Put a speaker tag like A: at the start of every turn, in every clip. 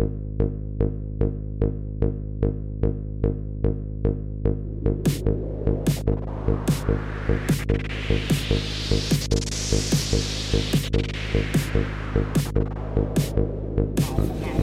A: Oh, no.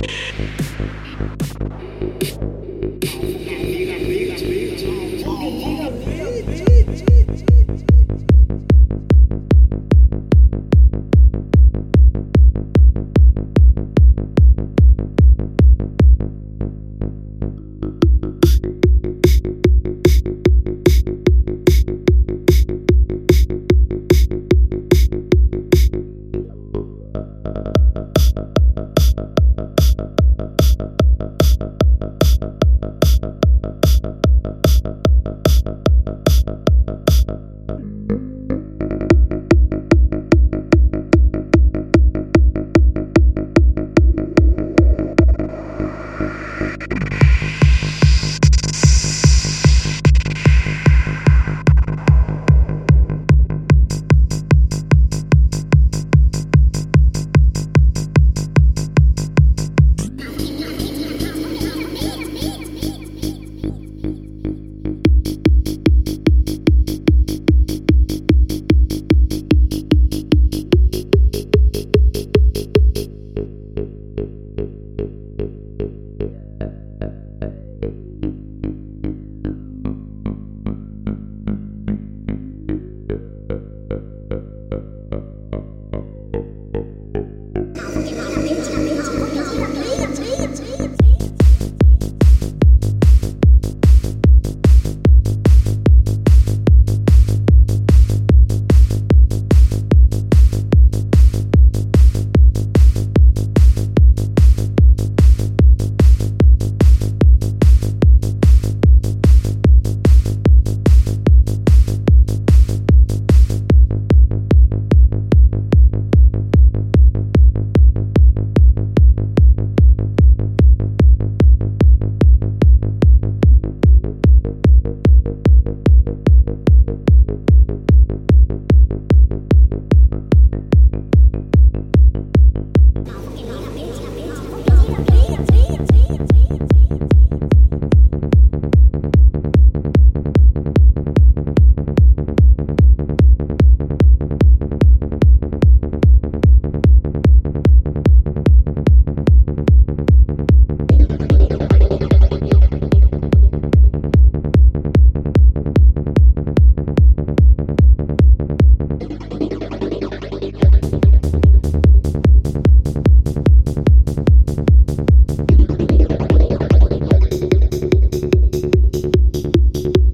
A: Thank you.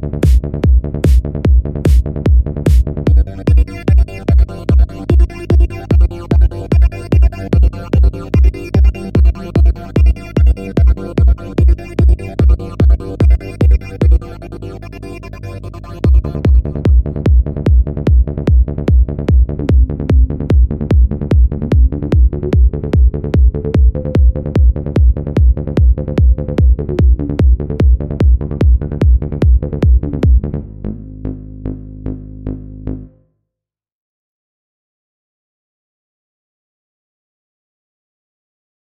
A: Thank you.